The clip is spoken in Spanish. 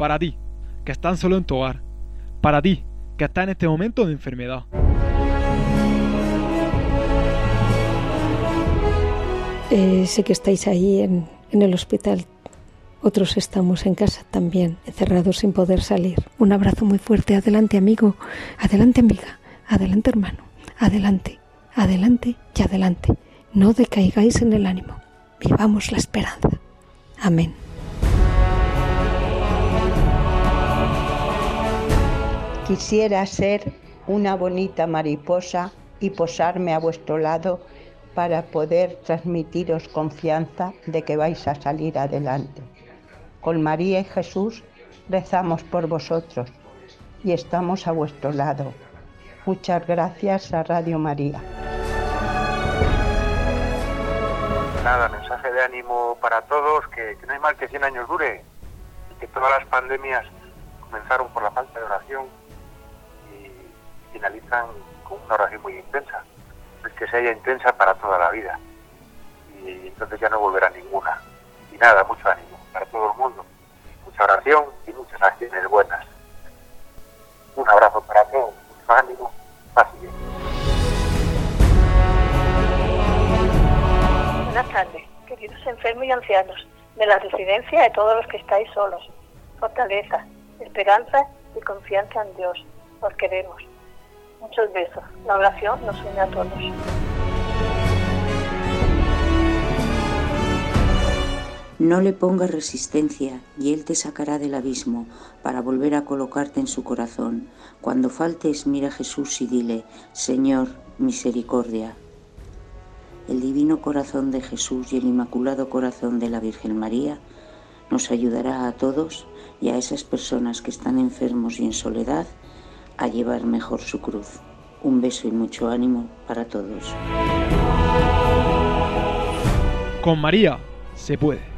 para ti, que estás solo en tu hogar, para ti, que estás en este momento de enfermedad. Eh, sé que estáis ahí en, en el hospital. Otros estamos en casa también, encerrados sin poder salir. Un abrazo muy fuerte. Adelante, amigo. Adelante, amiga. Adelante, hermano. Adelante, adelante y adelante. No decaigáis en el ánimo. Vivamos la esperanza. Amén. Quisiera ser una bonita mariposa y posarme a vuestro lado para poder transmitiros confianza de que vais a salir adelante. Con María y Jesús rezamos por vosotros y estamos a vuestro lado. Muchas gracias a Radio María. Nada, mensaje de ánimo para todos, que, no hay mal que 100 años dure, que todas las pandemias comenzaron por la falta de oración y finalizan con una oración muy intensa pues que sea intensa para toda la vida. Y entonces ya no volverá ninguna. Y nada, mucho ánimo para todo el mundo. Mucha oración y muchas acciones buenas. Un abrazo para todos, mucho ánimo, paz. Buenas tardes, queridos enfermos y ancianos de la residencia de todos los que estáis solos. Fortaleza, esperanza y confianza en Dios. Os queremos. Muchos besos. La oración nos une a todos. No le pongas resistencia y Él te sacará del abismo para volver a colocarte en su corazón. Cuando faltes, mira a Jesús y dile, Señor, misericordia. El divino corazón de Jesús y el inmaculado corazón de la Virgen María nos ayudará a todos y a esas personas que están enfermos y en soledad a llevar mejor su cruz. Un beso y mucho ánimo para todos. Con María se puede.